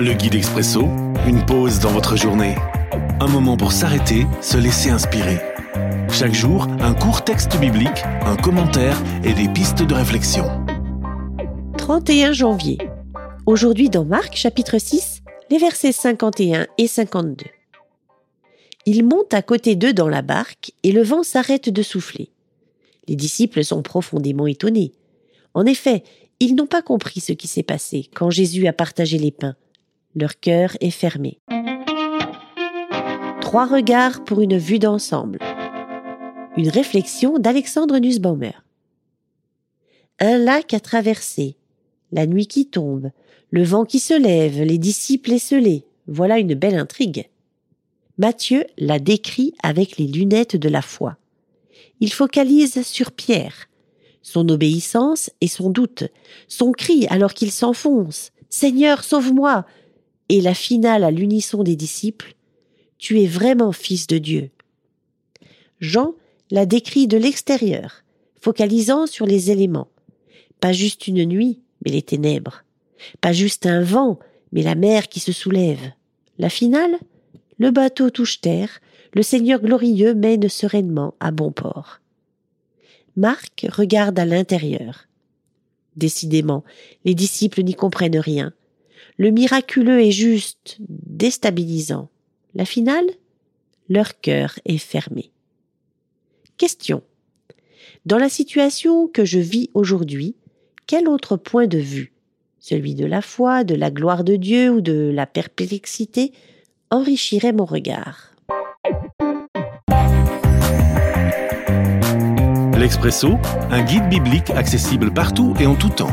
Le guide expresso, une pause dans votre journée. Un moment pour s'arrêter, se laisser inspirer. Chaque jour, un court texte biblique, un commentaire et des pistes de réflexion. 31 janvier. Aujourd'hui dans Marc chapitre 6, les versets 51 et 52. Ils montent à côté d'eux dans la barque et le vent s'arrête de souffler. Les disciples sont profondément étonnés. En effet, ils n'ont pas compris ce qui s'est passé quand Jésus a partagé les pains. Leur cœur est fermé. Trois regards pour une vue d'ensemble. Une réflexion d'Alexandre Nussbaumer. Un lac à traverser, la nuit qui tombe, le vent qui se lève, les disciples esselés. Voilà une belle intrigue. Matthieu la décrit avec les lunettes de la foi. Il focalise sur Pierre, son obéissance et son doute, son cri alors qu'il s'enfonce, Seigneur, sauve-moi, et la finale à l'unisson des disciples, Tu es vraiment fils de Dieu. Jean la décrit de l'extérieur, focalisant sur les éléments. Pas juste une nuit, mais les ténèbres. Pas juste un vent, mais la mer qui se soulève. La finale Le bateau touche terre, le Seigneur glorieux mène sereinement à bon port. Marc regarde à l'intérieur. Décidément, les disciples n'y comprennent rien. Le miraculeux est juste déstabilisant. La finale Leur cœur est fermé. Question. Dans la situation que je vis aujourd'hui, quel autre point de vue, celui de la foi, de la gloire de Dieu ou de la perplexité, enrichirait mon regard? L'Expresso, un guide biblique accessible partout et en tout temps.